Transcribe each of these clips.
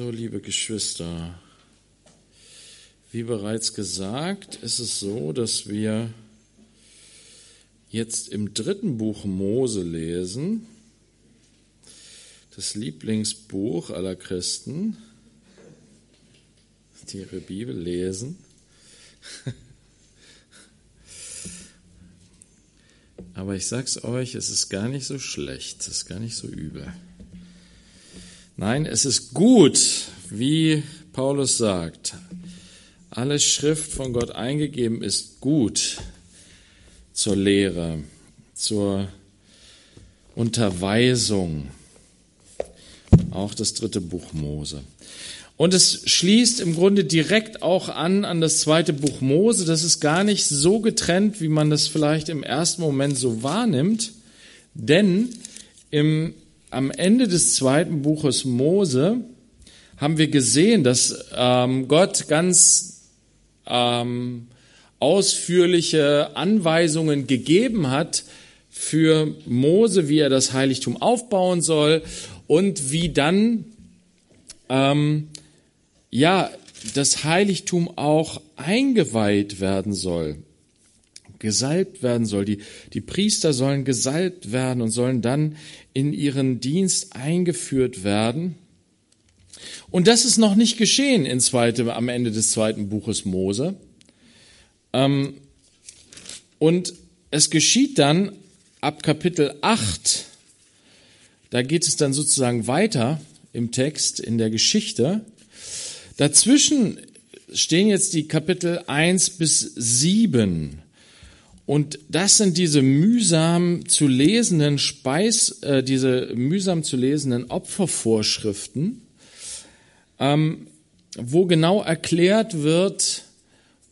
So, liebe Geschwister, wie bereits gesagt, ist es so, dass wir jetzt im dritten Buch Mose lesen, das Lieblingsbuch aller Christen, die ihre Bibel lesen. Aber ich sag's euch, es ist gar nicht so schlecht, es ist gar nicht so übel. Nein, es ist gut, wie Paulus sagt. Alle Schrift von Gott eingegeben ist gut zur Lehre, zur Unterweisung. Auch das dritte Buch Mose. Und es schließt im Grunde direkt auch an an das zweite Buch Mose. Das ist gar nicht so getrennt, wie man das vielleicht im ersten Moment so wahrnimmt. Denn im am Ende des zweiten Buches Mose haben wir gesehen, dass ähm, Gott ganz ähm, ausführliche Anweisungen gegeben hat für Mose, wie er das Heiligtum aufbauen soll und wie dann ähm, ja das Heiligtum auch eingeweiht werden soll, gesalbt werden soll. Die, die Priester sollen gesalbt werden und sollen dann in ihren Dienst eingeführt werden. Und das ist noch nicht geschehen in zweite, am Ende des zweiten Buches Mose. Ähm, und es geschieht dann ab Kapitel 8, da geht es dann sozusagen weiter im Text, in der Geschichte. Dazwischen stehen jetzt die Kapitel 1 bis 7. Und das sind diese mühsam zu lesenden Speis, äh, diese mühsam zu lesenden Opfervorschriften, ähm, wo genau erklärt wird,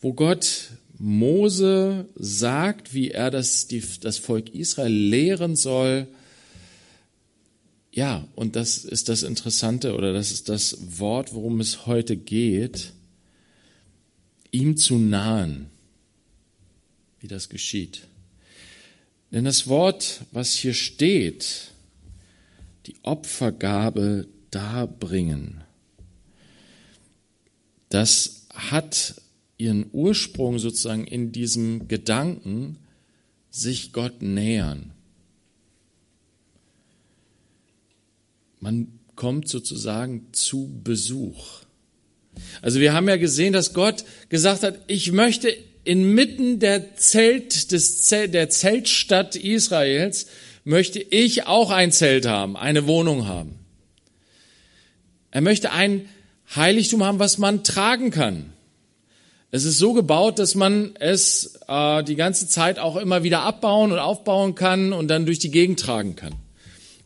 wo Gott Mose sagt, wie er das, die, das Volk Israel lehren soll. Ja, und das ist das Interessante oder das ist das Wort, worum es heute geht, ihm zu nahen wie das geschieht. Denn das Wort, was hier steht, die Opfergabe darbringen, das hat ihren Ursprung sozusagen in diesem Gedanken, sich Gott nähern. Man kommt sozusagen zu Besuch. Also wir haben ja gesehen, dass Gott gesagt hat, ich möchte inmitten der Zelt, des Zelt, der Zeltstadt Israels möchte ich auch ein Zelt haben, eine Wohnung haben. Er möchte ein Heiligtum haben, was man tragen kann. Es ist so gebaut, dass man es äh, die ganze Zeit auch immer wieder abbauen und aufbauen kann und dann durch die Gegend tragen kann.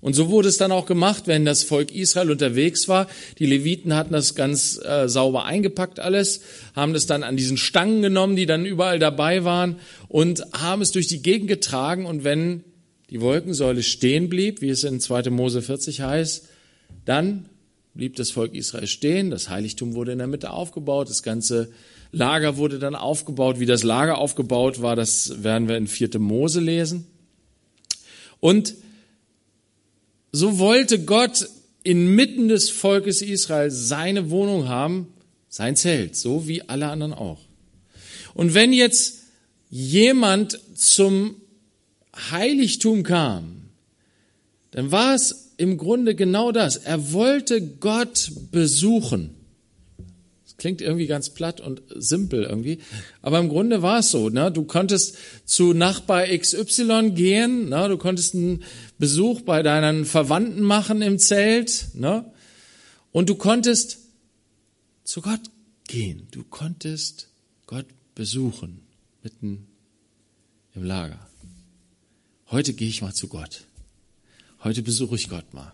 Und so wurde es dann auch gemacht, wenn das Volk Israel unterwegs war. Die Leviten hatten das ganz äh, sauber eingepackt alles, haben das dann an diesen Stangen genommen, die dann überall dabei waren und haben es durch die Gegend getragen. Und wenn die Wolkensäule stehen blieb, wie es in 2. Mose 40 heißt, dann blieb das Volk Israel stehen. Das Heiligtum wurde in der Mitte aufgebaut. Das ganze Lager wurde dann aufgebaut. Wie das Lager aufgebaut war, das werden wir in 4. Mose lesen. Und so wollte Gott inmitten des Volkes Israel seine Wohnung haben, sein Zelt, so wie alle anderen auch. Und wenn jetzt jemand zum Heiligtum kam, dann war es im Grunde genau das. Er wollte Gott besuchen. Klingt irgendwie ganz platt und simpel irgendwie. Aber im Grunde war es so. Ne? Du konntest zu Nachbar XY gehen, ne? du konntest einen Besuch bei deinen Verwandten machen im Zelt. Ne? Und du konntest zu Gott gehen. Du konntest Gott besuchen mitten im Lager. Heute gehe ich mal zu Gott. Heute besuche ich Gott mal.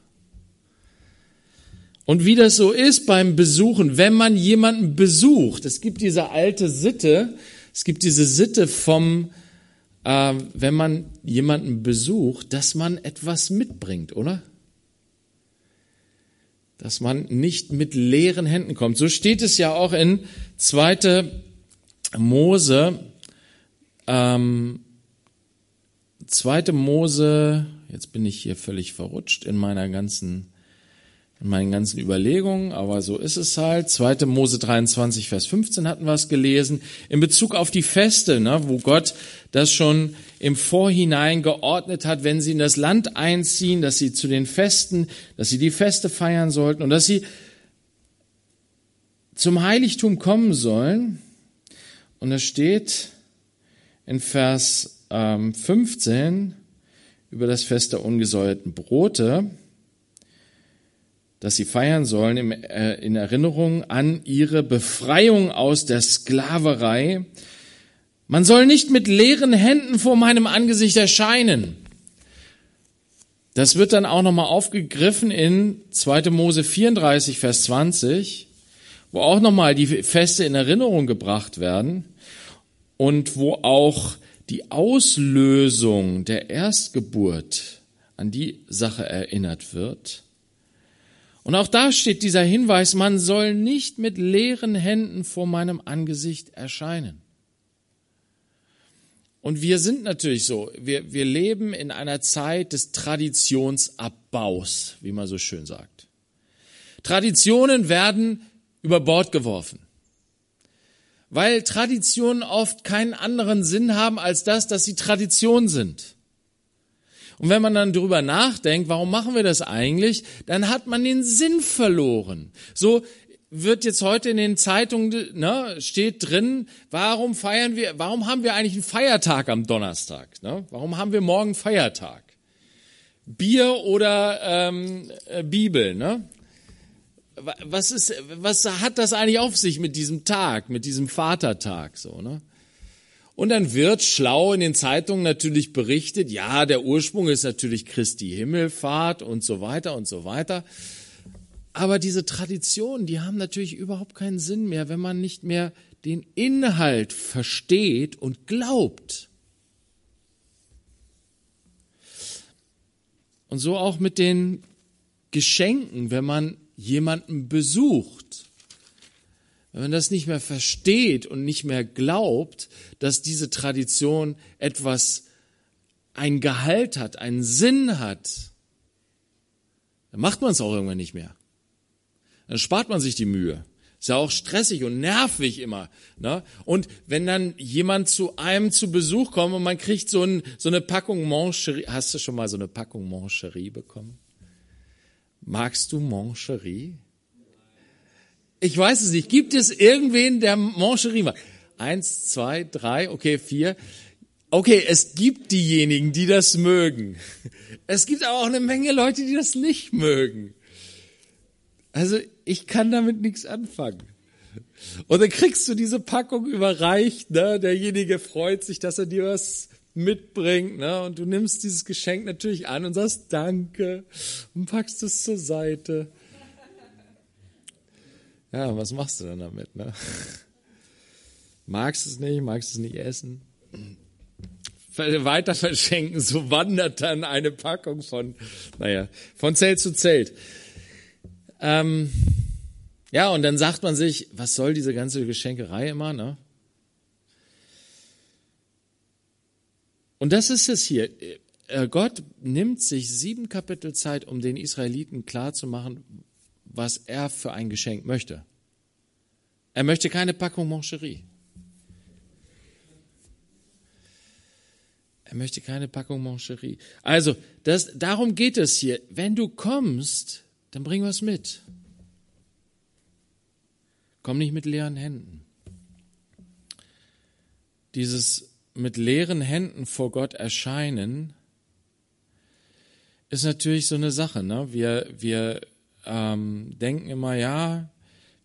Und wie das so ist beim Besuchen, wenn man jemanden besucht, es gibt diese alte Sitte, es gibt diese Sitte vom, äh, wenn man jemanden besucht, dass man etwas mitbringt, oder? Dass man nicht mit leeren Händen kommt. So steht es ja auch in 2. Mose, ähm, 2. Mose, jetzt bin ich hier völlig verrutscht in meiner ganzen in meinen ganzen Überlegungen, aber so ist es halt. 2. Mose 23, Vers 15 hatten wir es gelesen. In Bezug auf die Feste, ne, wo Gott das schon im Vorhinein geordnet hat, wenn sie in das Land einziehen, dass sie zu den Festen, dass sie die Feste feiern sollten und dass sie zum Heiligtum kommen sollen. Und da steht in Vers ähm, 15 über das Fest der ungesäuerten Brote, dass sie feiern sollen äh, in Erinnerung an ihre Befreiung aus der Sklaverei. Man soll nicht mit leeren Händen vor meinem Angesicht erscheinen. Das wird dann auch nochmal aufgegriffen in 2. Mose 34, Vers 20, wo auch nochmal die Feste in Erinnerung gebracht werden und wo auch die Auslösung der Erstgeburt an die Sache erinnert wird. Und auch da steht dieser Hinweis, man soll nicht mit leeren Händen vor meinem Angesicht erscheinen. Und wir sind natürlich so, wir, wir leben in einer Zeit des Traditionsabbaus, wie man so schön sagt. Traditionen werden über Bord geworfen, weil Traditionen oft keinen anderen Sinn haben als das, dass sie Tradition sind. Und wenn man dann drüber nachdenkt, warum machen wir das eigentlich, dann hat man den Sinn verloren. So wird jetzt heute in den Zeitungen, ne, steht drin, warum feiern wir, warum haben wir eigentlich einen Feiertag am Donnerstag? Ne? Warum haben wir morgen Feiertag? Bier oder ähm, äh, Bibel, ne? Was ist, was hat das eigentlich auf sich mit diesem Tag, mit diesem Vatertag, so, ne? Und dann wird schlau in den Zeitungen natürlich berichtet, ja, der Ursprung ist natürlich Christi Himmelfahrt und so weiter und so weiter. Aber diese Traditionen, die haben natürlich überhaupt keinen Sinn mehr, wenn man nicht mehr den Inhalt versteht und glaubt. Und so auch mit den Geschenken, wenn man jemanden besucht. Wenn man das nicht mehr versteht und nicht mehr glaubt, dass diese Tradition etwas, ein Gehalt hat, einen Sinn hat, dann macht man es auch irgendwann nicht mehr. Dann spart man sich die Mühe. Ist ja auch stressig und nervig immer. Ne? Und wenn dann jemand zu einem zu Besuch kommt und man kriegt so, ein, so eine Packung Mancherie, hast du schon mal so eine Packung Mancherie bekommen? Magst du Mancherie? Ich weiß es nicht. Gibt es irgendwen, der Mancherie macht? Eins, zwei, drei, okay, vier. Okay, es gibt diejenigen, die das mögen. Es gibt aber auch eine Menge Leute, die das nicht mögen. Also ich kann damit nichts anfangen. Und dann kriegst du diese Packung überreicht, ne? Derjenige freut sich, dass er dir was mitbringt, ne? Und du nimmst dieses Geschenk natürlich an und sagst Danke und packst es zur Seite. Ja, was machst du dann damit? Ne? Magst es nicht, magst es nicht essen? Weiter verschenken, so wandert dann eine Packung von, naja, von Zelt zu Zelt. Ähm, ja, und dann sagt man sich, was soll diese ganze Geschenkerei immer, ne? Und das ist es hier. Äh, Gott nimmt sich sieben Kapitel Zeit, um den Israeliten klarzumachen, was er für ein Geschenk möchte. Er möchte keine Packung Moncherie. Er möchte keine Packung Moncherie. Also, das, darum geht es hier. Wenn du kommst, dann bring was mit. Komm nicht mit leeren Händen. Dieses mit leeren Händen vor Gott erscheinen ist natürlich so eine Sache. Ne? Wir, wir ähm, denken immer, ja,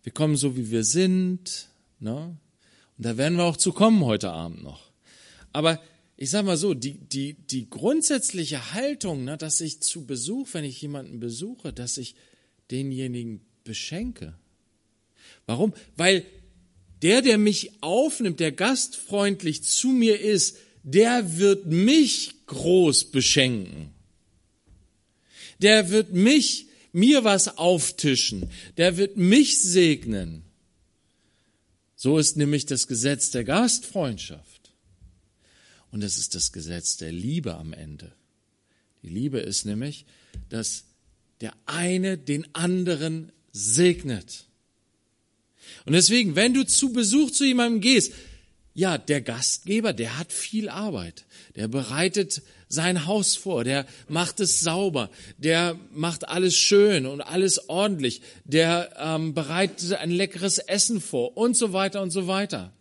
wir kommen so, wie wir sind. Ne? Und da werden wir auch zu kommen heute Abend noch. Aber ich sage mal so, die, die, die grundsätzliche Haltung, ne, dass ich zu Besuch, wenn ich jemanden besuche, dass ich denjenigen beschenke. Warum? Weil der, der mich aufnimmt, der gastfreundlich zu mir ist, der wird mich groß beschenken. Der wird mich mir was auftischen, der wird mich segnen. So ist nämlich das Gesetz der Gastfreundschaft. Und es ist das Gesetz der Liebe am Ende. Die Liebe ist nämlich, dass der eine den anderen segnet. Und deswegen, wenn du zu Besuch zu jemandem gehst, ja, der Gastgeber, der hat viel Arbeit. Der bereitet sein Haus vor, der macht es sauber, der macht alles schön und alles ordentlich, der ähm, bereitet ein leckeres Essen vor und so weiter und so weiter.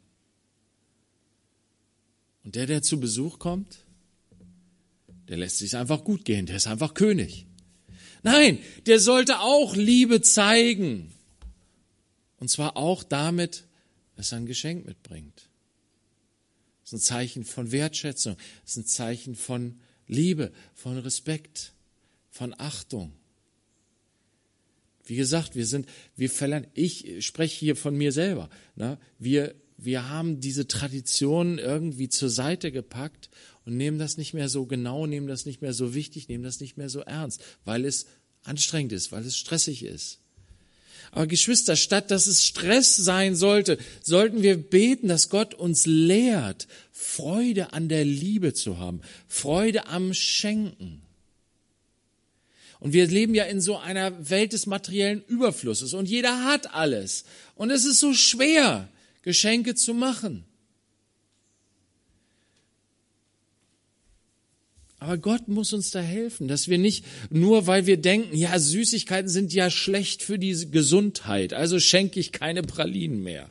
Und der, der zu Besuch kommt, der lässt sich einfach gut gehen, der ist einfach König. Nein, der sollte auch Liebe zeigen. Und zwar auch damit, dass er ein Geschenk mitbringt. Ist ein Zeichen von Wertschätzung, ist ein Zeichen von Liebe, von Respekt, von Achtung. Wie gesagt, wir sind, wir verlernen, ich spreche hier von mir selber. Ne? Wir, wir haben diese Tradition irgendwie zur Seite gepackt und nehmen das nicht mehr so genau, nehmen das nicht mehr so wichtig, nehmen das nicht mehr so ernst, weil es anstrengend ist, weil es stressig ist. Aber Geschwister, statt dass es Stress sein sollte, sollten wir beten, dass Gott uns lehrt, Freude an der Liebe zu haben, Freude am Schenken. Und wir leben ja in so einer Welt des materiellen Überflusses und jeder hat alles. Und es ist so schwer, Geschenke zu machen. Aber Gott muss uns da helfen, dass wir nicht nur, weil wir denken, ja, Süßigkeiten sind ja schlecht für die Gesundheit, also schenke ich keine Pralinen mehr.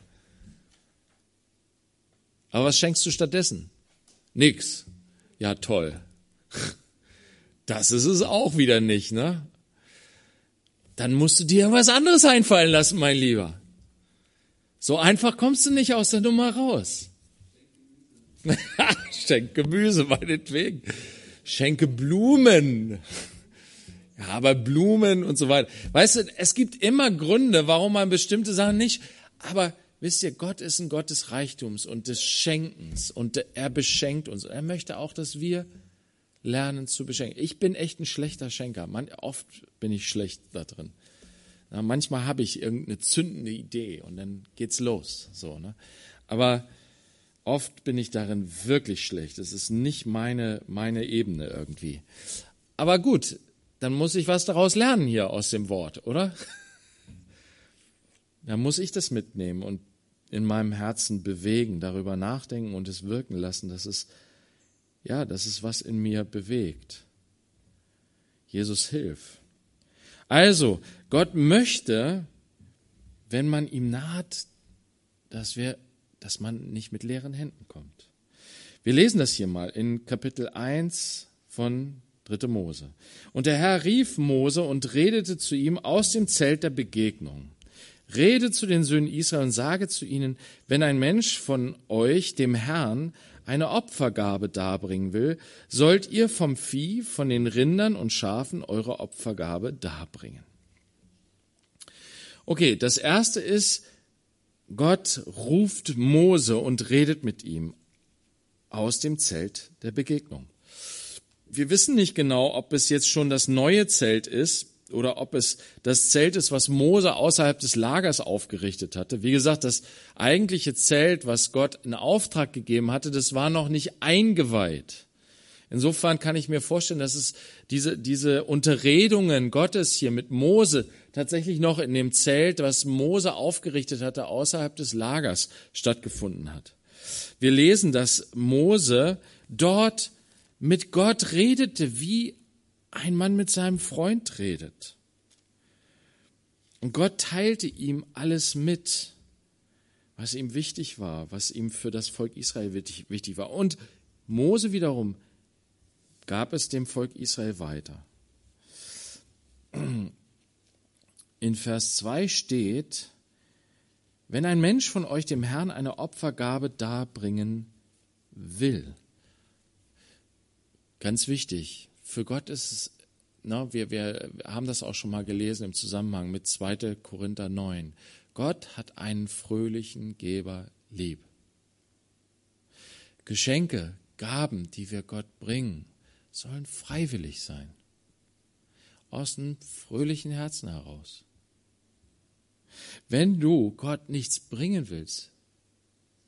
Aber was schenkst du stattdessen? Nix. Ja, toll. Das ist es auch wieder nicht, ne? Dann musst du dir was anderes einfallen lassen, mein Lieber. So einfach kommst du nicht aus der Nummer raus. Schenk Gemüse, meinetwegen schenke Blumen. Ja, aber Blumen und so weiter. Weißt du, es gibt immer Gründe, warum man bestimmte Sachen nicht, aber wisst ihr, Gott ist ein Gott des Reichtums und des Schenkens und er beschenkt uns. Er möchte auch, dass wir lernen zu beschenken. Ich bin echt ein schlechter Schenker. Man, oft bin ich schlecht da drin. Na, manchmal habe ich irgendeine zündende Idee und dann geht's los. So, ne? Aber Oft bin ich darin wirklich schlecht. Es ist nicht meine, meine Ebene irgendwie. Aber gut, dann muss ich was daraus lernen hier aus dem Wort, oder? Dann muss ich das mitnehmen und in meinem Herzen bewegen, darüber nachdenken und es wirken lassen, dass es, ja, dass es was in mir bewegt. Jesus hilf. Also, Gott möchte, wenn man ihm naht, dass wir dass man nicht mit leeren Händen kommt. Wir lesen das hier mal in Kapitel 1 von 3. Mose. Und der Herr rief Mose und redete zu ihm aus dem Zelt der Begegnung. Rede zu den Söhnen Israel und sage zu ihnen, wenn ein Mensch von euch dem Herrn eine Opfergabe darbringen will, sollt ihr vom Vieh, von den Rindern und Schafen eure Opfergabe darbringen. Okay, das erste ist, Gott ruft Mose und redet mit ihm aus dem Zelt der Begegnung. Wir wissen nicht genau, ob es jetzt schon das neue Zelt ist oder ob es das Zelt ist, was Mose außerhalb des Lagers aufgerichtet hatte. Wie gesagt, das eigentliche Zelt, was Gott in Auftrag gegeben hatte, das war noch nicht eingeweiht. Insofern kann ich mir vorstellen, dass es diese, diese Unterredungen Gottes hier mit Mose tatsächlich noch in dem Zelt, was Mose aufgerichtet hatte, außerhalb des Lagers stattgefunden hat. Wir lesen, dass Mose dort mit Gott redete, wie ein Mann mit seinem Freund redet. Und Gott teilte ihm alles mit, was ihm wichtig war, was ihm für das Volk Israel wichtig war. Und Mose wiederum gab es dem Volk Israel weiter. In Vers 2 steht, wenn ein Mensch von euch dem Herrn eine Opfergabe darbringen will. Ganz wichtig, für Gott ist es, na, wir, wir haben das auch schon mal gelesen im Zusammenhang mit 2. Korinther 9. Gott hat einen fröhlichen Geber lieb. Geschenke, Gaben, die wir Gott bringen, sollen freiwillig sein. Aus einem fröhlichen Herzen heraus. Wenn du Gott nichts bringen willst,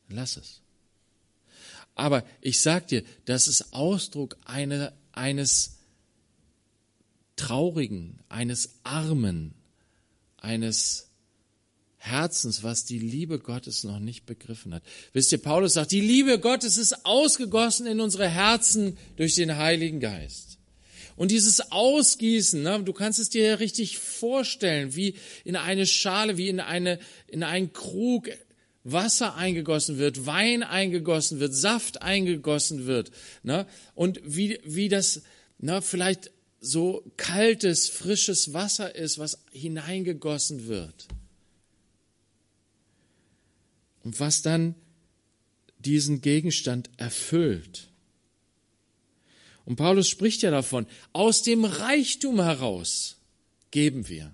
lass es. Aber ich sag dir, das ist Ausdruck eine, eines Traurigen, eines Armen, eines Herzens, was die Liebe Gottes noch nicht begriffen hat. Wisst ihr, Paulus sagt, die Liebe Gottes ist ausgegossen in unsere Herzen durch den Heiligen Geist. Und dieses Ausgießen, ne, du kannst es dir ja richtig vorstellen, wie in eine Schale, wie in eine, in einen Krug Wasser eingegossen wird, Wein eingegossen wird, Saft eingegossen wird, ne, und wie, wie das, ne, vielleicht so kaltes, frisches Wasser ist, was hineingegossen wird. Und was dann diesen Gegenstand erfüllt. Und Paulus spricht ja davon, aus dem Reichtum heraus geben wir.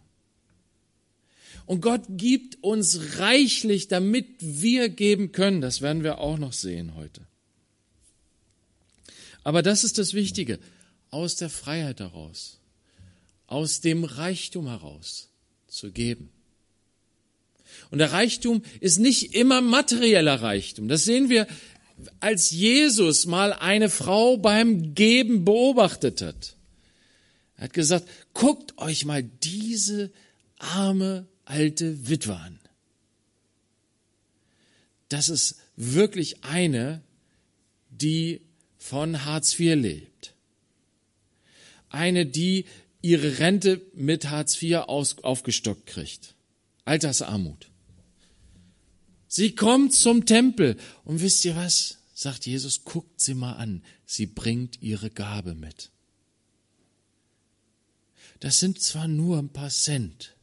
Und Gott gibt uns reichlich, damit wir geben können. Das werden wir auch noch sehen heute. Aber das ist das Wichtige. Aus der Freiheit heraus, aus dem Reichtum heraus zu geben. Und der Reichtum ist nicht immer materieller Reichtum. Das sehen wir, als Jesus mal eine Frau beim Geben beobachtet hat. Er hat gesagt, guckt euch mal diese arme alte Witwe an. Das ist wirklich eine, die von Hartz IV lebt. Eine, die ihre Rente mit Hartz IV aufgestockt kriegt. Altersarmut. Sie kommt zum Tempel und wisst ihr was? Sagt Jesus, guckt sie mal an. Sie bringt ihre Gabe mit. Das sind zwar nur ein paar Cent,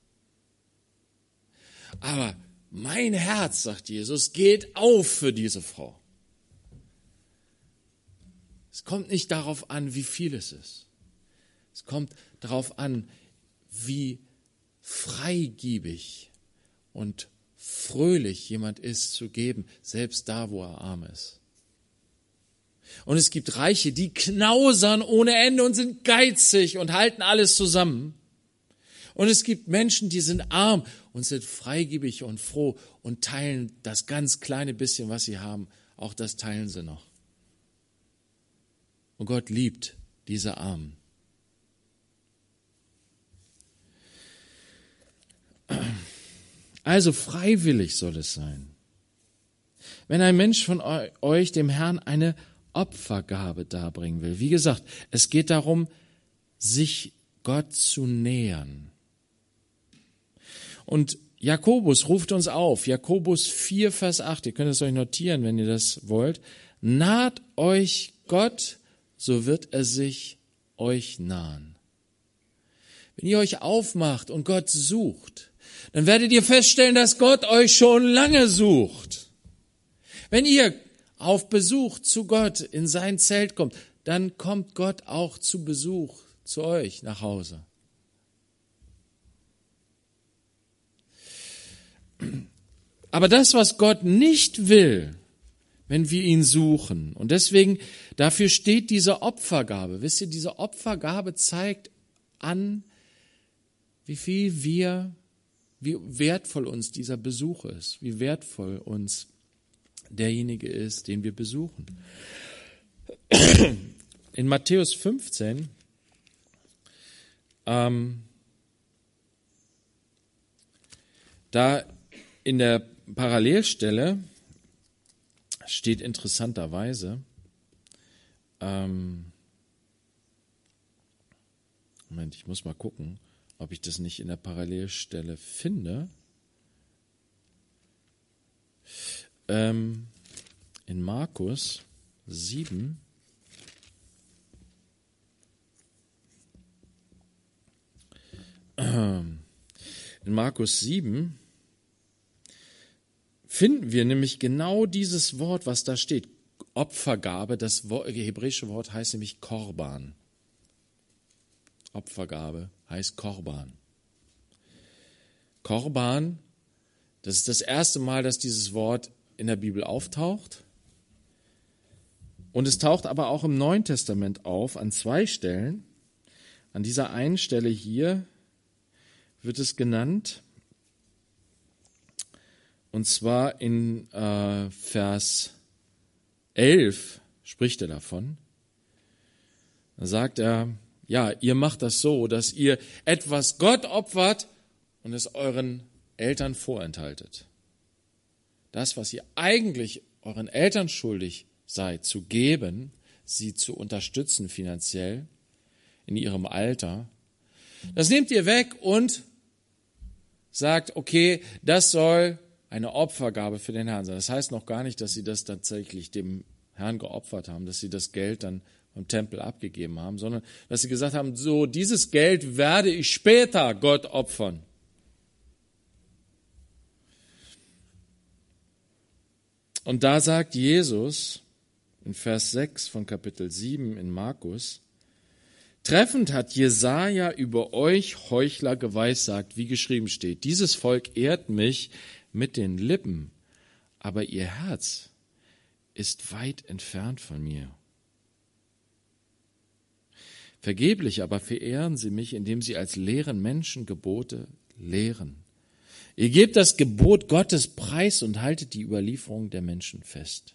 aber mein Herz, sagt Jesus, geht auf für diese Frau. Es kommt nicht darauf an, wie viel es ist. Es kommt darauf an, wie freigiebig und fröhlich jemand ist zu geben, selbst da, wo er arm ist. Und es gibt Reiche, die knausern ohne Ende und sind geizig und halten alles zusammen. Und es gibt Menschen, die sind arm und sind freigebig und froh und teilen das ganz kleine bisschen, was sie haben. Auch das teilen sie noch. Und Gott liebt diese Armen. Also freiwillig soll es sein. Wenn ein Mensch von euch dem Herrn eine Opfergabe darbringen will, wie gesagt, es geht darum, sich Gott zu nähern. Und Jakobus ruft uns auf, Jakobus 4, Vers 8, ihr könnt es euch notieren, wenn ihr das wollt. Naht euch Gott, so wird er sich euch nahen. Wenn ihr euch aufmacht und Gott sucht, dann werdet ihr feststellen, dass Gott euch schon lange sucht. Wenn ihr auf Besuch zu Gott in sein Zelt kommt, dann kommt Gott auch zu Besuch zu euch nach Hause. Aber das, was Gott nicht will, wenn wir ihn suchen, und deswegen, dafür steht diese Opfergabe. Wisst ihr, diese Opfergabe zeigt an, wie viel wir wie wertvoll uns dieser Besuch ist, wie wertvoll uns derjenige ist, den wir besuchen. In Matthäus 15 ähm, da in der Parallelstelle steht interessanterweise, ähm, Moment, ich muss mal gucken ob ich das nicht in der Parallelstelle finde. Ähm, in Markus 7. In Markus 7 finden wir nämlich genau dieses Wort, was da steht. Opfergabe, das hebräische Wort heißt nämlich Korban. Opfergabe heißt Korban. Korban, das ist das erste Mal, dass dieses Wort in der Bibel auftaucht. Und es taucht aber auch im Neuen Testament auf an zwei Stellen. An dieser einen Stelle hier wird es genannt, und zwar in äh, Vers 11 spricht er davon. Da sagt er, ja, ihr macht das so, dass ihr etwas Gott opfert und es euren Eltern vorenthaltet. Das, was ihr eigentlich euren Eltern schuldig seid, zu geben, sie zu unterstützen finanziell in ihrem Alter, das nehmt ihr weg und sagt, okay, das soll eine Opfergabe für den Herrn sein. Das heißt noch gar nicht, dass sie das tatsächlich dem Herrn geopfert haben, dass sie das Geld dann vom Tempel abgegeben haben, sondern dass sie gesagt haben, so dieses Geld werde ich später Gott opfern. Und da sagt Jesus in Vers 6 von Kapitel 7 in Markus, Treffend hat Jesaja über euch Heuchler geweissagt, wie geschrieben steht. Dieses Volk ehrt mich mit den Lippen, aber ihr Herz ist weit entfernt von mir. Vergeblich aber verehren sie mich, indem sie als leeren Menschen Gebote lehren. Ihr gebt das Gebot Gottes preis und haltet die Überlieferung der Menschen fest.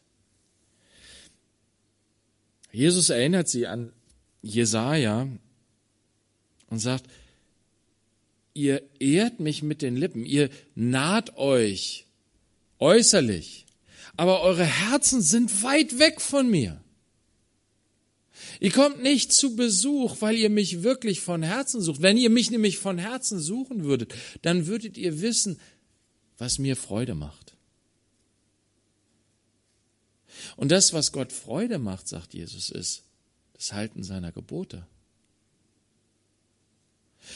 Jesus erinnert sie an Jesaja und sagt, ihr ehrt mich mit den Lippen, ihr naht euch äußerlich, aber eure Herzen sind weit weg von mir. Ihr kommt nicht zu Besuch, weil ihr mich wirklich von Herzen sucht. Wenn ihr mich nämlich von Herzen suchen würdet, dann würdet ihr wissen, was mir Freude macht. Und das, was Gott Freude macht, sagt Jesus, ist, das Halten seiner Gebote.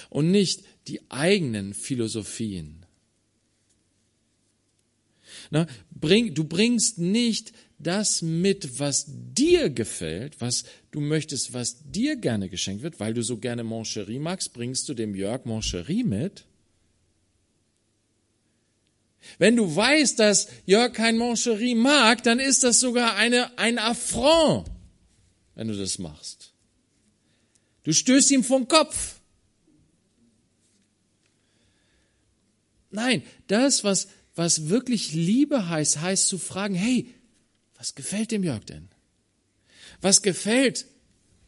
Und nicht die eigenen Philosophien. Na, bring, du bringst nicht das mit, was dir gefällt, was du möchtest, was dir gerne geschenkt wird, weil du so gerne Moncherie magst, bringst du dem Jörg Moncherie mit. Wenn du weißt, dass Jörg kein Moncherie mag, dann ist das sogar eine, ein Affront wenn du das machst. Du stößt ihm vom Kopf. Nein, das, was, was wirklich Liebe heißt, heißt zu fragen, hey, was gefällt dem Jörg denn? Was gefällt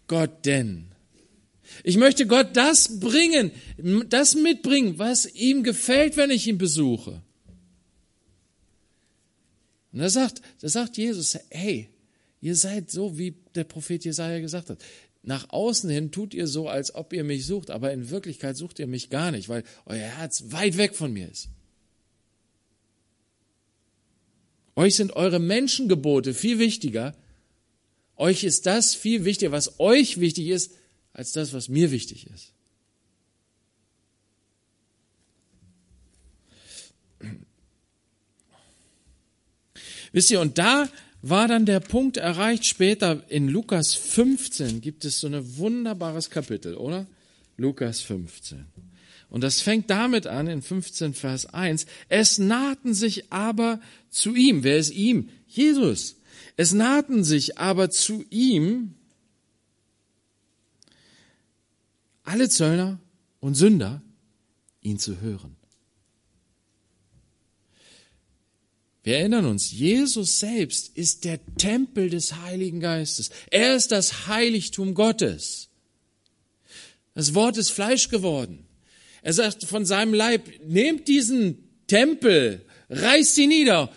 Gott denn? Ich möchte Gott das bringen, das mitbringen, was ihm gefällt, wenn ich ihn besuche. Und da sagt, da sagt Jesus, hey, Ihr seid so, wie der Prophet Jesaja gesagt hat. Nach außen hin tut ihr so, als ob ihr mich sucht, aber in Wirklichkeit sucht ihr mich gar nicht, weil euer Herz weit weg von mir ist. Euch sind eure Menschengebote viel wichtiger. Euch ist das viel wichtiger, was euch wichtig ist, als das, was mir wichtig ist. Wisst ihr, und da war dann der Punkt erreicht, später in Lukas 15 gibt es so ein wunderbares Kapitel, oder? Lukas 15. Und das fängt damit an in 15 Vers 1. Es nahten sich aber zu ihm. Wer ist ihm? Jesus. Es nahten sich aber zu ihm alle Zöllner und Sünder, ihn zu hören. Wir erinnern uns, Jesus selbst ist der Tempel des Heiligen Geistes. Er ist das Heiligtum Gottes. Das Wort ist Fleisch geworden. Er sagt von seinem Leib, nehmt diesen Tempel, reißt ihn nieder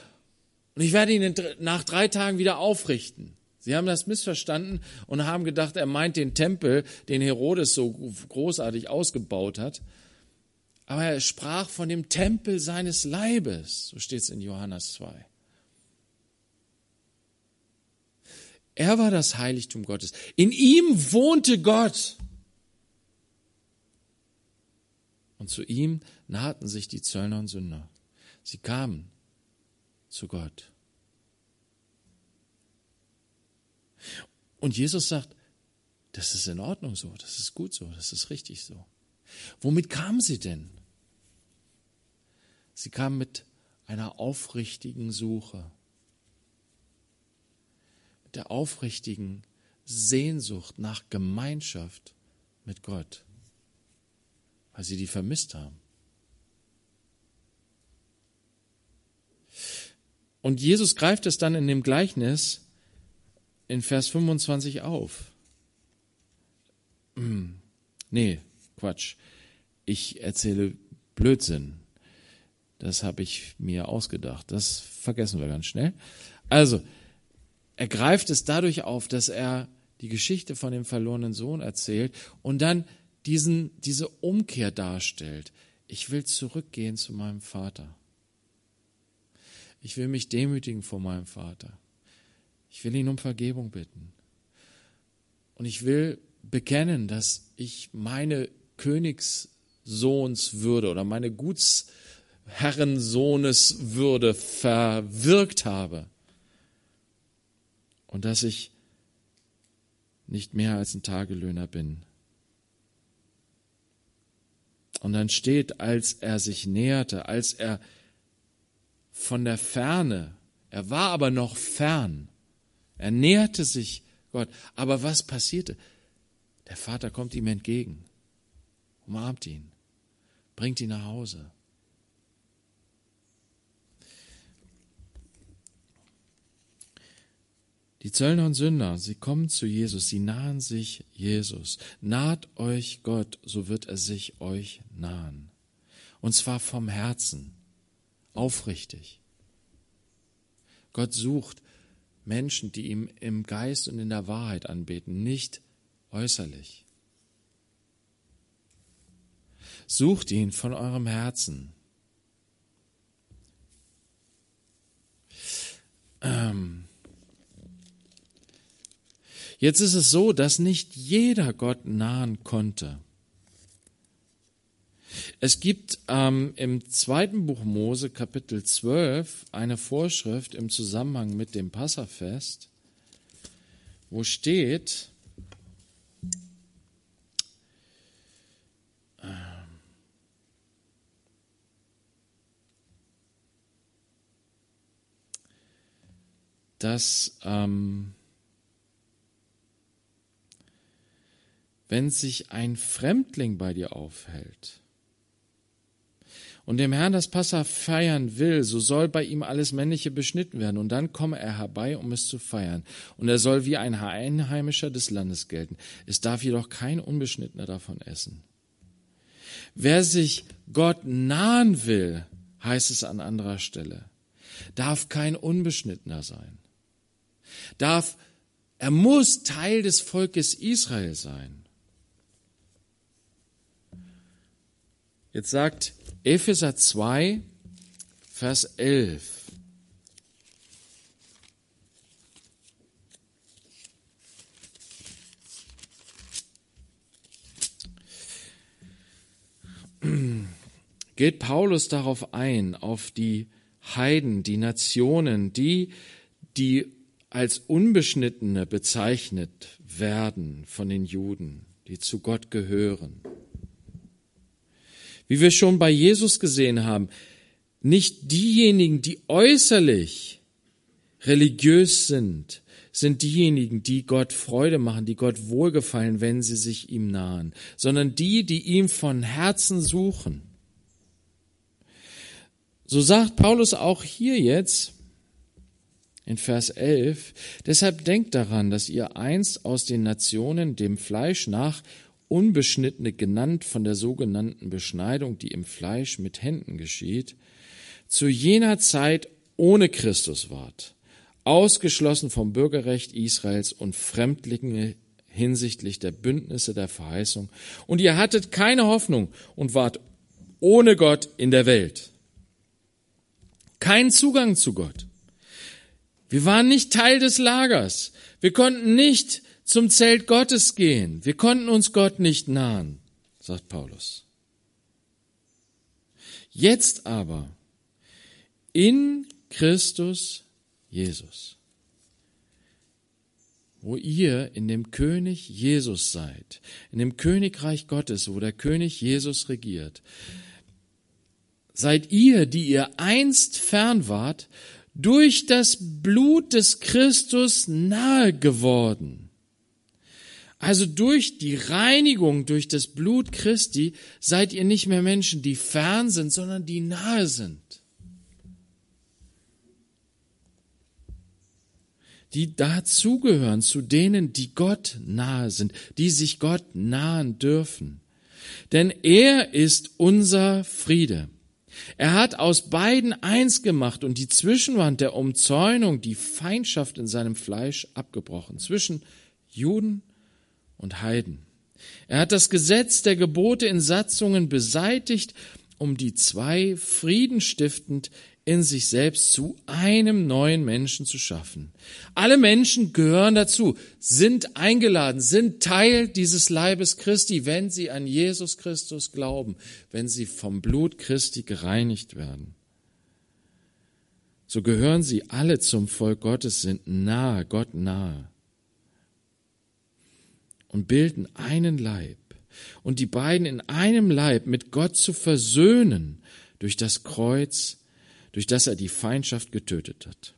und ich werde ihn nach drei Tagen wieder aufrichten. Sie haben das missverstanden und haben gedacht, er meint den Tempel, den Herodes so großartig ausgebaut hat. Aber er sprach von dem Tempel seines Leibes, so steht es in Johannes 2. Er war das Heiligtum Gottes. In ihm wohnte Gott. Und zu ihm nahten sich die Zöllner und Sünder. Sie kamen zu Gott. Und Jesus sagt, das ist in Ordnung so, das ist gut so, das ist richtig so. Womit kamen sie denn? Sie kam mit einer aufrichtigen Suche, mit der aufrichtigen Sehnsucht nach Gemeinschaft mit Gott, weil sie die vermisst haben. Und Jesus greift es dann in dem Gleichnis in Vers 25 auf. Nee, Quatsch. Ich erzähle Blödsinn. Das habe ich mir ausgedacht. Das vergessen wir ganz schnell. Also, er greift es dadurch auf, dass er die Geschichte von dem verlorenen Sohn erzählt und dann diesen, diese Umkehr darstellt. Ich will zurückgehen zu meinem Vater. Ich will mich demütigen vor meinem Vater. Ich will ihn um Vergebung bitten. Und ich will bekennen, dass ich meine Königssohnswürde oder meine Gutsherrensohneswürde verwirkt habe. Und dass ich nicht mehr als ein Tagelöhner bin. Und dann steht, als er sich näherte, als er von der Ferne, er war aber noch fern, er näherte sich Gott. Aber was passierte? Der Vater kommt ihm entgegen, umarmt ihn, bringt ihn nach Hause. Die Zöllner und Sünder, sie kommen zu Jesus, sie nahen sich Jesus. Naht euch Gott, so wird er sich euch nahen. Und zwar vom Herzen, aufrichtig. Gott sucht Menschen, die ihm im Geist und in der Wahrheit anbeten, nicht äußerlich. Sucht ihn von eurem Herzen. Ähm Jetzt ist es so, dass nicht jeder Gott nahen konnte. Es gibt ähm, im zweiten Buch Mose, Kapitel 12, eine Vorschrift im Zusammenhang mit dem Passafest, wo steht, ähm, dass ähm, wenn sich ein Fremdling bei dir aufhält und dem Herrn das Passa feiern will, so soll bei ihm alles Männliche beschnitten werden, und dann komme er herbei, um es zu feiern. Und er soll wie ein Einheimischer des Landes gelten. Es darf jedoch kein Unbeschnittener davon essen. Wer sich Gott nahen will, heißt es an anderer Stelle, darf kein Unbeschnittener sein. Darf, er muss Teil des Volkes Israel sein. Jetzt sagt Epheser 2, Vers 11. geht Paulus darauf ein, auf die Heiden, die Nationen, die, die als Unbeschnittene bezeichnet werden von den Juden, die zu Gott gehören. Wie wir schon bei Jesus gesehen haben, nicht diejenigen, die äußerlich religiös sind, sind diejenigen, die Gott Freude machen, die Gott wohlgefallen, wenn sie sich ihm nahen, sondern die, die ihm von Herzen suchen. So sagt Paulus auch hier jetzt in Vers 11, deshalb denkt daran, dass ihr einst aus den Nationen dem Fleisch nach Unbeschnittene genannt von der sogenannten Beschneidung, die im Fleisch mit Händen geschieht, zu jener Zeit ohne Christus ward, ausgeschlossen vom Bürgerrecht Israels und Fremdlinge hinsichtlich der Bündnisse der Verheißung, und ihr hattet keine Hoffnung und wart ohne Gott in der Welt. Kein Zugang zu Gott. Wir waren nicht Teil des Lagers. Wir konnten nicht zum Zelt Gottes gehen. Wir konnten uns Gott nicht nahen, sagt Paulus. Jetzt aber in Christus Jesus, wo ihr in dem König Jesus seid, in dem Königreich Gottes, wo der König Jesus regiert, seid ihr, die ihr einst fern wart, durch das Blut des Christus nahe geworden. Also durch die Reinigung, durch das Blut Christi seid ihr nicht mehr Menschen, die fern sind, sondern die nahe sind. Die dazugehören, zu denen, die Gott nahe sind, die sich Gott nahen dürfen. Denn er ist unser Friede. Er hat aus beiden eins gemacht und die Zwischenwand der Umzäunung, die Feindschaft in seinem Fleisch abgebrochen, zwischen Juden und Heiden. Er hat das Gesetz der Gebote in Satzungen beseitigt, um die zwei friedenstiftend in sich selbst zu einem neuen Menschen zu schaffen. Alle Menschen gehören dazu, sind eingeladen, sind Teil dieses Leibes Christi, wenn sie an Jesus Christus glauben, wenn sie vom Blut Christi gereinigt werden. So gehören sie alle zum Volk Gottes, sind nahe, Gott nahe und bilden einen Leib. Und die beiden in einem Leib mit Gott zu versöhnen durch das Kreuz durch das er die Feindschaft getötet hat.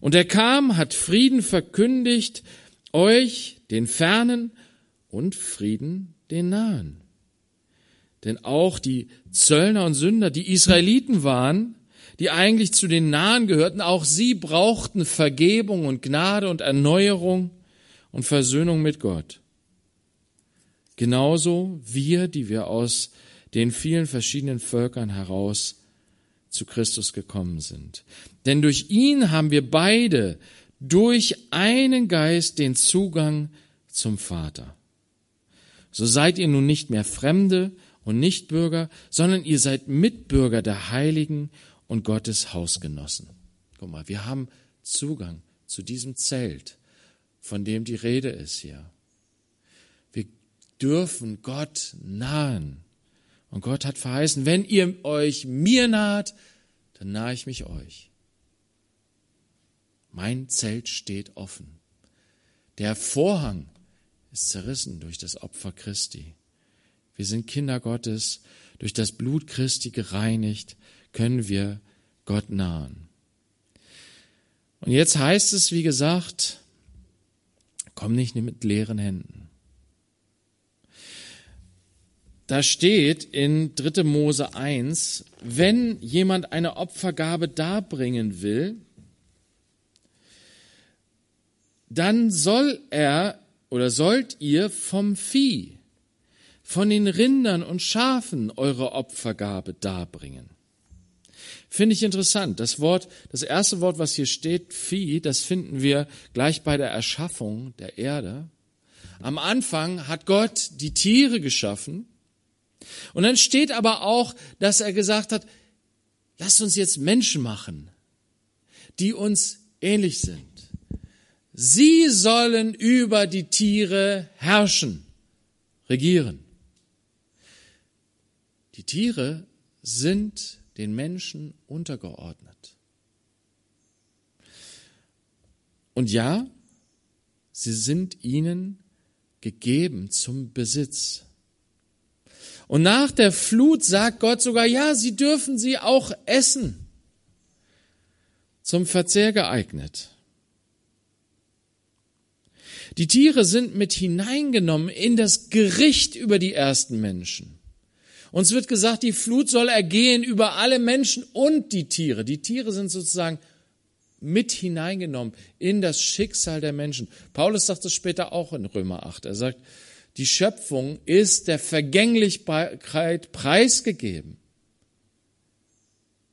Und er kam, hat Frieden verkündigt, euch, den Fernen, und Frieden, den Nahen. Denn auch die Zöllner und Sünder, die Israeliten waren, die eigentlich zu den Nahen gehörten, auch sie brauchten Vergebung und Gnade und Erneuerung und Versöhnung mit Gott. Genauso wir, die wir aus den vielen verschiedenen Völkern heraus zu Christus gekommen sind. Denn durch ihn haben wir beide durch einen Geist den Zugang zum Vater. So seid ihr nun nicht mehr Fremde und Nichtbürger, sondern ihr seid Mitbürger der Heiligen und Gottes Hausgenossen. Guck mal, wir haben Zugang zu diesem Zelt, von dem die Rede ist hier. Wir dürfen Gott nahen. Und Gott hat verheißen, wenn ihr euch mir naht, dann nahe ich mich euch. Mein Zelt steht offen. Der Vorhang ist zerrissen durch das Opfer Christi. Wir sind Kinder Gottes. Durch das Blut Christi gereinigt können wir Gott nahen. Und jetzt heißt es, wie gesagt, komm nicht mit leeren Händen. Da steht in 3. Mose 1, wenn jemand eine Opfergabe darbringen will, dann soll er oder sollt ihr vom Vieh, von den Rindern und Schafen eure Opfergabe darbringen. Finde ich interessant. Das Wort, das erste Wort, was hier steht, Vieh, das finden wir gleich bei der Erschaffung der Erde. Am Anfang hat Gott die Tiere geschaffen und dann steht aber auch, dass er gesagt hat, lasst uns jetzt Menschen machen, die uns ähnlich sind. Sie sollen über die Tiere herrschen, regieren. Die Tiere sind den Menschen untergeordnet. Und ja, sie sind ihnen gegeben zum Besitz. Und nach der Flut sagt Gott sogar, ja, sie dürfen sie auch essen. Zum Verzehr geeignet. Die Tiere sind mit hineingenommen in das Gericht über die ersten Menschen. Uns wird gesagt, die Flut soll ergehen über alle Menschen und die Tiere. Die Tiere sind sozusagen mit hineingenommen in das Schicksal der Menschen. Paulus sagt es später auch in Römer 8. Er sagt, die Schöpfung ist der Vergänglichkeit preisgegeben.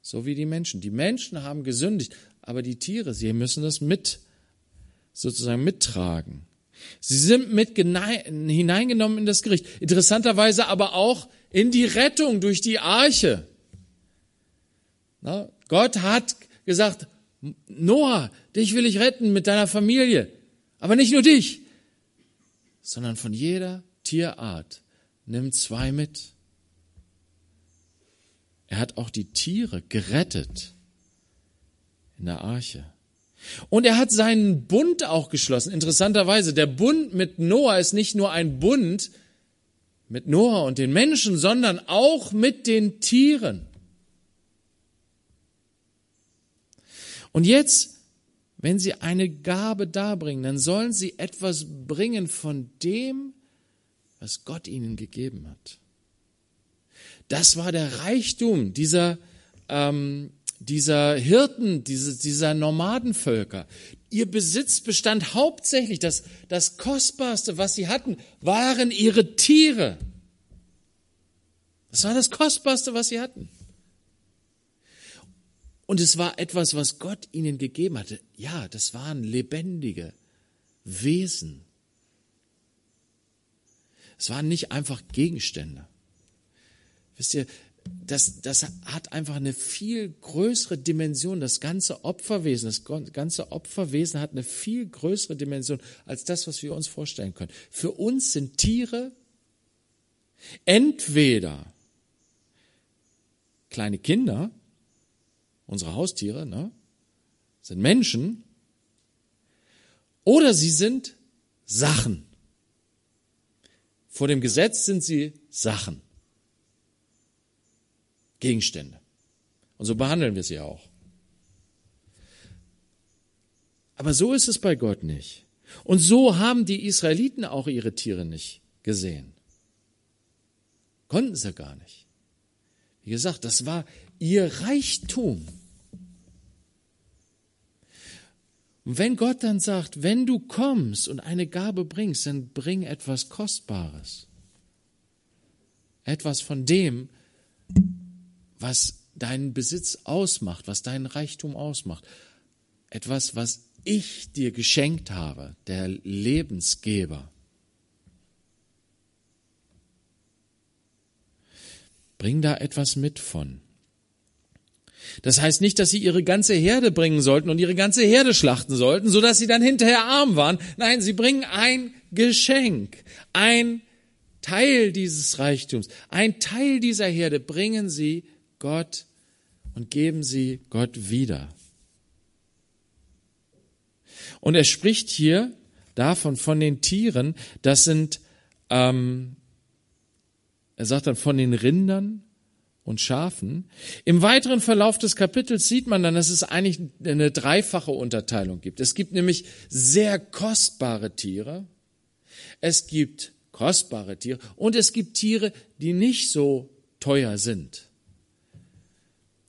So wie die Menschen. Die Menschen haben gesündigt, aber die Tiere, sie müssen das mit, sozusagen mittragen. Sie sind mit hineingenommen in das Gericht. Interessanterweise aber auch in die Rettung durch die Arche. Gott hat gesagt, Noah, dich will ich retten mit deiner Familie. Aber nicht nur dich, sondern von jeder Tierart nimm zwei mit. Er hat auch die Tiere gerettet in der Arche. Und er hat seinen Bund auch geschlossen. Interessanterweise, der Bund mit Noah ist nicht nur ein Bund mit Noah und den Menschen, sondern auch mit den Tieren. Und jetzt wenn sie eine Gabe darbringen, dann sollen sie etwas bringen von dem, was Gott ihnen gegeben hat. Das war der Reichtum dieser, ähm, dieser Hirten, diese, dieser Nomadenvölker. Ihr Besitz bestand hauptsächlich, das, das Kostbarste, was sie hatten, waren ihre Tiere. Das war das Kostbarste, was sie hatten. Und es war etwas, was Gott ihnen gegeben hatte. Ja, das waren lebendige Wesen. Es waren nicht einfach Gegenstände. Wisst ihr, das, das hat einfach eine viel größere Dimension. Das ganze Opferwesen, das ganze Opferwesen hat eine viel größere Dimension als das, was wir uns vorstellen können. Für uns sind Tiere entweder kleine Kinder, unsere Haustiere, ne, sind Menschen, oder sie sind Sachen. Vor dem Gesetz sind sie Sachen. Gegenstände. Und so behandeln wir sie auch. Aber so ist es bei Gott nicht. Und so haben die Israeliten auch ihre Tiere nicht gesehen. Konnten sie gar nicht. Wie gesagt, das war ihr Reichtum. Und wenn Gott dann sagt, wenn du kommst und eine Gabe bringst, dann bring etwas Kostbares. Etwas von dem, was deinen Besitz ausmacht, was deinen Reichtum ausmacht. Etwas, was ich dir geschenkt habe, der Lebensgeber. Bring da etwas mit von. Das heißt nicht, dass sie ihre ganze Herde bringen sollten und ihre ganze Herde schlachten sollten, so dass sie dann hinterher arm waren. Nein, sie bringen ein Geschenk, ein Teil dieses Reichtums, ein Teil dieser Herde bringen sie Gott und geben sie Gott wieder. Und er spricht hier davon, von den Tieren, das sind, ähm, er sagt dann von den Rindern und Schafen. Im weiteren Verlauf des Kapitels sieht man dann, dass es eigentlich eine dreifache Unterteilung gibt. Es gibt nämlich sehr kostbare Tiere, es gibt kostbare Tiere und es gibt Tiere, die nicht so teuer sind.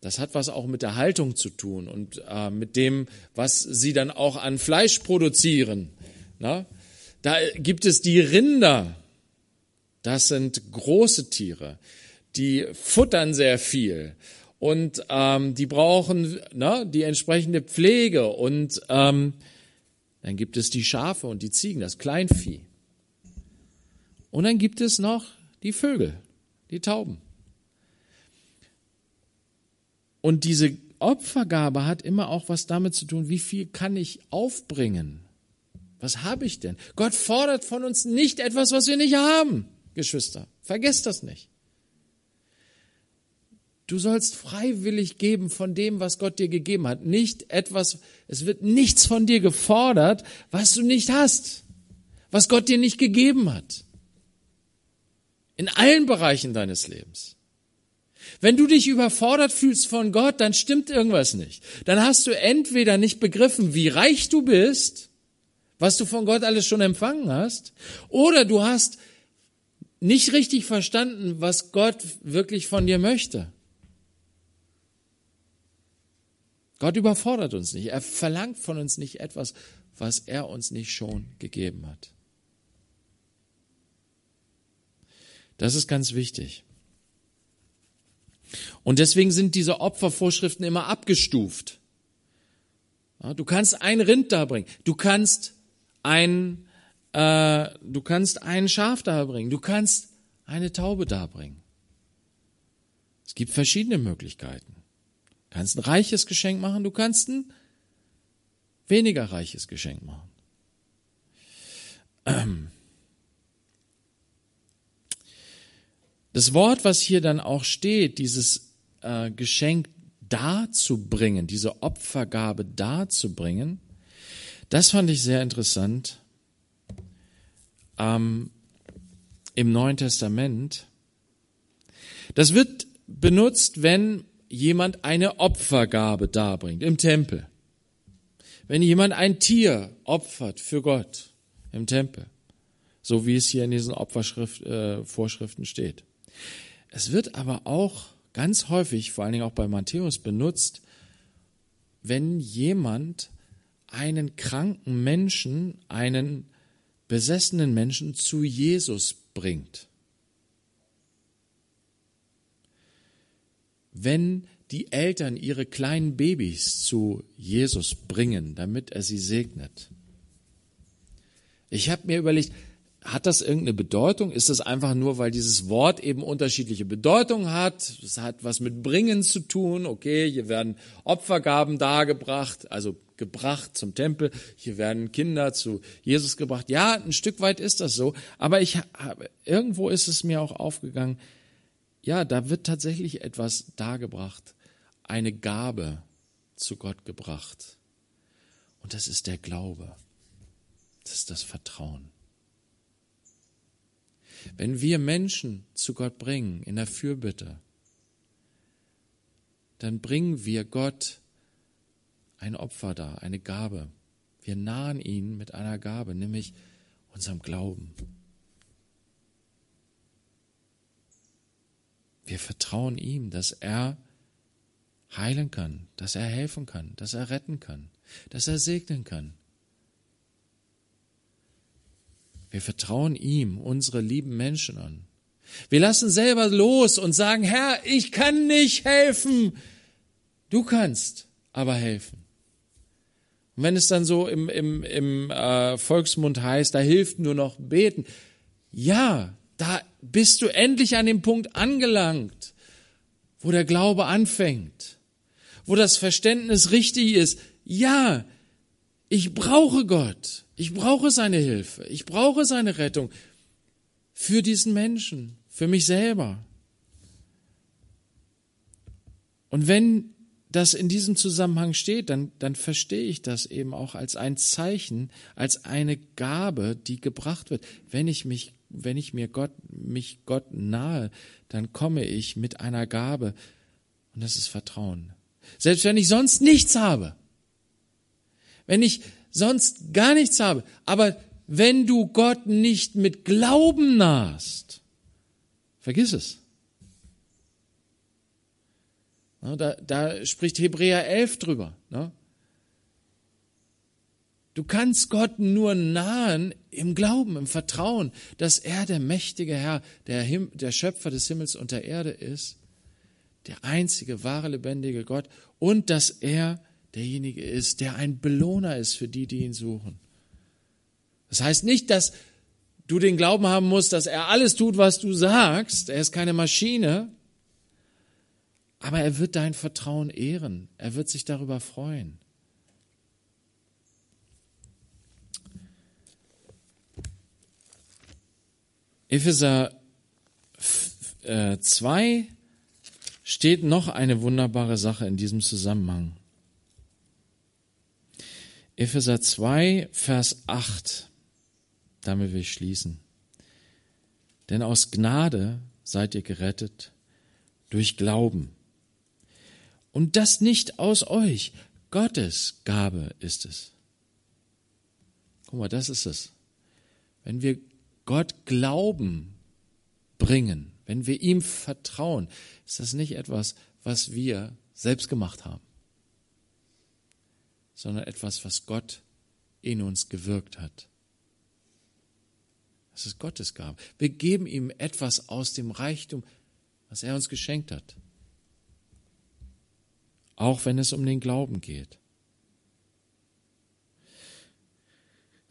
Das hat was auch mit der Haltung zu tun und äh, mit dem, was sie dann auch an Fleisch produzieren. Na? Da gibt es die Rinder. Das sind große Tiere. Die futtern sehr viel und ähm, die brauchen na, die entsprechende Pflege. Und ähm, dann gibt es die Schafe und die Ziegen, das Kleinvieh. Und dann gibt es noch die Vögel, die Tauben. Und diese Opfergabe hat immer auch was damit zu tun, wie viel kann ich aufbringen? Was habe ich denn? Gott fordert von uns nicht etwas, was wir nicht haben, Geschwister. Vergesst das nicht. Du sollst freiwillig geben von dem, was Gott dir gegeben hat. Nicht etwas, es wird nichts von dir gefordert, was du nicht hast, was Gott dir nicht gegeben hat. In allen Bereichen deines Lebens. Wenn du dich überfordert fühlst von Gott, dann stimmt irgendwas nicht. Dann hast du entweder nicht begriffen, wie reich du bist, was du von Gott alles schon empfangen hast, oder du hast nicht richtig verstanden, was Gott wirklich von dir möchte. Gott überfordert uns nicht. Er verlangt von uns nicht etwas, was er uns nicht schon gegeben hat. Das ist ganz wichtig. Und deswegen sind diese Opfervorschriften immer abgestuft. du kannst ein Rind darbringen, du kannst ein, äh, du kannst ein Schaf darbringen, du kannst eine Taube darbringen. Es gibt verschiedene Möglichkeiten. Du kannst ein reiches Geschenk machen, du kannst ein weniger reiches Geschenk machen. Ähm. Das Wort, was hier dann auch steht, dieses äh, Geschenk darzubringen, diese Opfergabe darzubringen, das fand ich sehr interessant. Ähm, Im Neuen Testament. Das wird benutzt, wenn jemand eine Opfergabe darbringt im Tempel. Wenn jemand ein Tier opfert für Gott im Tempel, so wie es hier in diesen Opfervorschriften äh, steht. Es wird aber auch ganz häufig, vor allen Dingen auch bei Matthäus, benutzt, wenn jemand einen kranken Menschen, einen besessenen Menschen zu Jesus bringt. wenn die Eltern ihre kleinen Babys zu Jesus bringen, damit er sie segnet. Ich habe mir überlegt, hat das irgendeine Bedeutung? Ist das einfach nur, weil dieses Wort eben unterschiedliche Bedeutungen hat? Es hat was mit Bringen zu tun. Okay, hier werden Opfergaben dargebracht, also gebracht zum Tempel. Hier werden Kinder zu Jesus gebracht. Ja, ein Stück weit ist das so. Aber ich habe, irgendwo ist es mir auch aufgegangen. Ja, da wird tatsächlich etwas dargebracht. Eine Gabe zu Gott gebracht. Und das ist der Glaube. Das ist das Vertrauen. Wenn wir Menschen zu Gott bringen in der Fürbitte, dann bringen wir Gott ein Opfer dar, eine Gabe. Wir nahen ihn mit einer Gabe, nämlich unserem Glauben. Wir vertrauen ihm, dass er heilen kann, dass er helfen kann, dass er retten kann, dass er segnen kann. Wir vertrauen ihm, unsere lieben Menschen an. Wir lassen selber los und sagen, Herr, ich kann nicht helfen. Du kannst aber helfen. Und wenn es dann so im, im, im äh, Volksmund heißt, da hilft nur noch beten. Ja, da bist du endlich an dem Punkt angelangt, wo der Glaube anfängt, wo das Verständnis richtig ist. Ja, ich brauche Gott. Ich brauche seine Hilfe. Ich brauche seine Rettung für diesen Menschen, für mich selber. Und wenn das in diesem Zusammenhang steht, dann, dann verstehe ich das eben auch als ein Zeichen, als eine Gabe, die gebracht wird. Wenn ich mich, wenn ich mir Gott, mich Gott nahe, dann komme ich mit einer Gabe. Und das ist Vertrauen. Selbst wenn ich sonst nichts habe. Wenn ich sonst gar nichts habe. Aber wenn du Gott nicht mit Glauben nahst, vergiss es. Da, da spricht Hebräer 11 drüber. Du kannst Gott nur nahen im Glauben, im Vertrauen, dass er der mächtige Herr, der, Him der Schöpfer des Himmels und der Erde ist, der einzige wahre lebendige Gott und dass er derjenige ist, der ein Belohner ist für die, die ihn suchen. Das heißt nicht, dass du den Glauben haben musst, dass er alles tut, was du sagst. Er ist keine Maschine. Aber er wird dein Vertrauen ehren. Er wird sich darüber freuen. Epheser 2 äh, steht noch eine wunderbare Sache in diesem Zusammenhang. Epheser 2, Vers 8. Damit will ich schließen. Denn aus Gnade seid ihr gerettet durch Glauben. Und das nicht aus euch. Gottes Gabe ist es. Guck mal, das ist es. Wenn wir Gott Glauben bringen, wenn wir ihm vertrauen, ist das nicht etwas, was wir selbst gemacht haben sondern etwas, was Gott in uns gewirkt hat. Das ist Gottes Gabe. Wir geben ihm etwas aus dem Reichtum, was er uns geschenkt hat. Auch wenn es um den Glauben geht.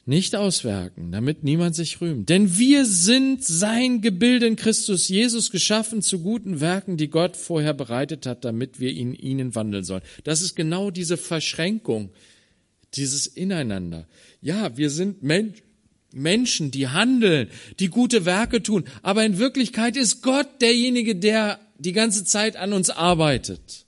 Nicht auswerken, damit niemand sich rühmt. Denn wir sind sein Gebilde in Christus Jesus geschaffen zu guten Werken, die Gott vorher bereitet hat, damit wir in ihnen wandeln sollen. Das ist genau diese Verschränkung, dieses Ineinander. Ja, wir sind Mensch, Menschen, die handeln, die gute Werke tun. Aber in Wirklichkeit ist Gott derjenige, der die ganze Zeit an uns arbeitet.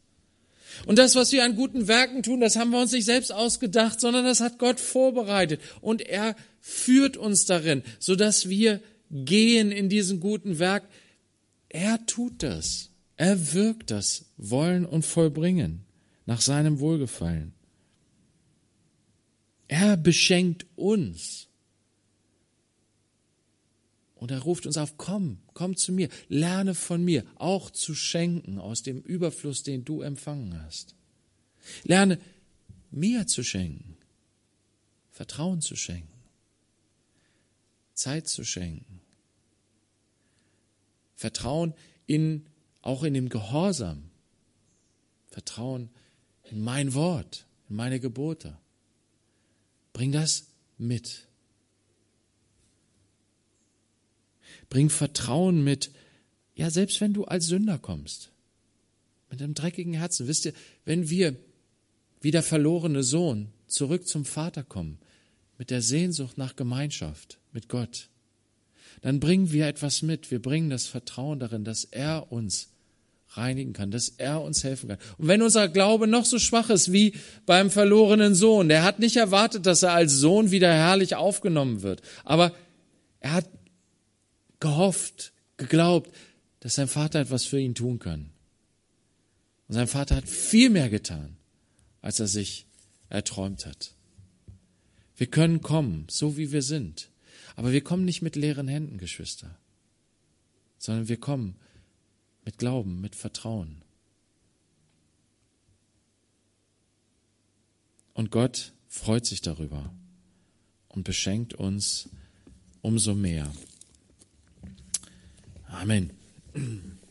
Und das, was wir an guten Werken tun, das haben wir uns nicht selbst ausgedacht, sondern das hat Gott vorbereitet. Und er führt uns darin, sodass wir gehen in diesen guten Werk. Er tut das. Er wirkt das Wollen und Vollbringen nach seinem Wohlgefallen. Er beschenkt uns. Und er ruft uns auf, komm, komm zu mir, lerne von mir, auch zu schenken aus dem Überfluss, den du empfangen hast. Lerne mir zu schenken, Vertrauen zu schenken, Zeit zu schenken, Vertrauen in, auch in dem Gehorsam, Vertrauen in mein Wort, in meine Gebote. Bring das mit. Bring Vertrauen mit, ja, selbst wenn du als Sünder kommst, mit einem dreckigen Herzen. Wisst ihr, wenn wir wie der verlorene Sohn zurück zum Vater kommen, mit der Sehnsucht nach Gemeinschaft mit Gott, dann bringen wir etwas mit. Wir bringen das Vertrauen darin, dass er uns reinigen kann, dass er uns helfen kann. Und wenn unser Glaube noch so schwach ist wie beim verlorenen Sohn, der hat nicht erwartet, dass er als Sohn wieder herrlich aufgenommen wird, aber er hat gehofft, geglaubt, dass sein Vater etwas für ihn tun kann. Und sein Vater hat viel mehr getan, als er sich erträumt hat. Wir können kommen, so wie wir sind. Aber wir kommen nicht mit leeren Händen, Geschwister, sondern wir kommen mit Glauben, mit Vertrauen. Und Gott freut sich darüber und beschenkt uns umso mehr. Amen.